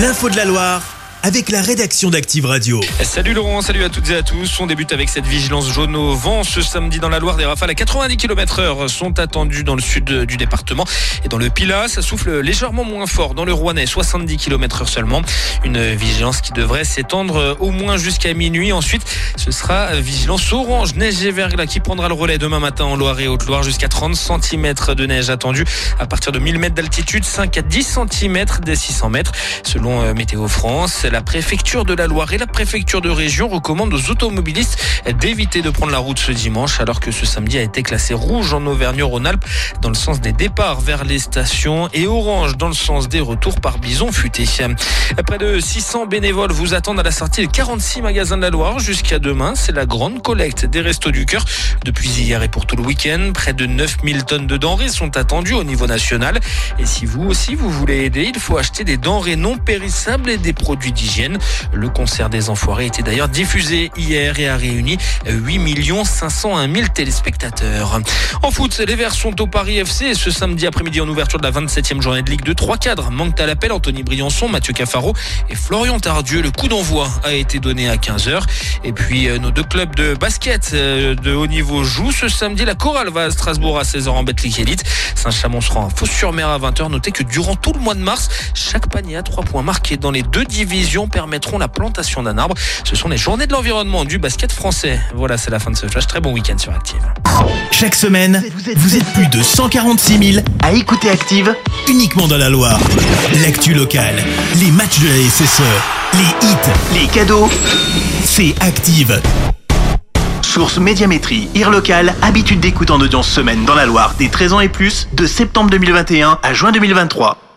L'info de la Loire avec la rédaction d'Active Radio. Salut Laurent, salut à toutes et à tous. On débute avec cette vigilance jaune au vent. Ce samedi dans la Loire, des rafales à 90 km heure sont attendues dans le sud du département. Et dans le Pilat, ça souffle légèrement moins fort. Dans le Rouennais, 70 km heure seulement. Une vigilance qui devrait s'étendre au moins jusqu'à minuit. Ensuite, ce sera vigilance orange, neige et verglas qui prendra le relais demain matin en Loire et Haute-Loire. Jusqu'à 30 cm de neige attendue à partir de 1000 mètres d'altitude, 5 à 10 cm des 600 mètres. Selon euh, Météo France, la préfecture de la Loire et la préfecture de région recommandent aux automobilistes d'éviter de prendre la route ce dimanche alors que ce samedi a été classé rouge en Auvergne-Rhône-Alpes dans le sens des départs vers les stations et orange dans le sens des retours par bison futé. Près de 600 bénévoles vous attendent à la sortie de 46 magasins de la Loire jusqu'à demain. C'est la grande collecte des Restos du Cœur depuis hier et pour tout le week-end. Près de 9000 tonnes de denrées sont attendues au niveau national. Et si vous aussi vous voulez aider, il faut acheter des denrées non périssables et des produits Le concert des Enfoirés était d'ailleurs diffusé hier et a réuni 8 501 000 téléspectateurs. En foot, les Verts sont au Paris FC ce samedi après-midi en ouverture de la 27e journée de Ligue 2. Trois cadres manquent à l'appel. Anthony Briançon, Mathieu Cafaro et Florian Tardieu. Le coup d'envoi a été donné à 15h. Et puis euh, nos deux clubs de basket euh, de haut niveau jouent ce samedi. La Chorale va à Strasbourg à 16h en Betclic Elite. Saint-Chamond sera en Fos-sur-Mer à 20h. Notez que durant tout le mois de mars, chaque panier à 3 points marqués dans les deux divisions permettront la plantation d'un arbre. Ce sont les journées de l'environnement du basket français. Voilà, c'est la fin de ce flash. Très bon week-end sur Active. Chaque semaine, vous êtes plus de 146 000 à écouter Active uniquement dans la Loire. L'actu locale, les matchs de la SSE, les hits, les cadeaux, c'est Active. Source Médiamétrie, IR local, habitude d'écoute en audience semaine dans la Loire des 13 ans et plus, de septembre 2021 à juin 2023.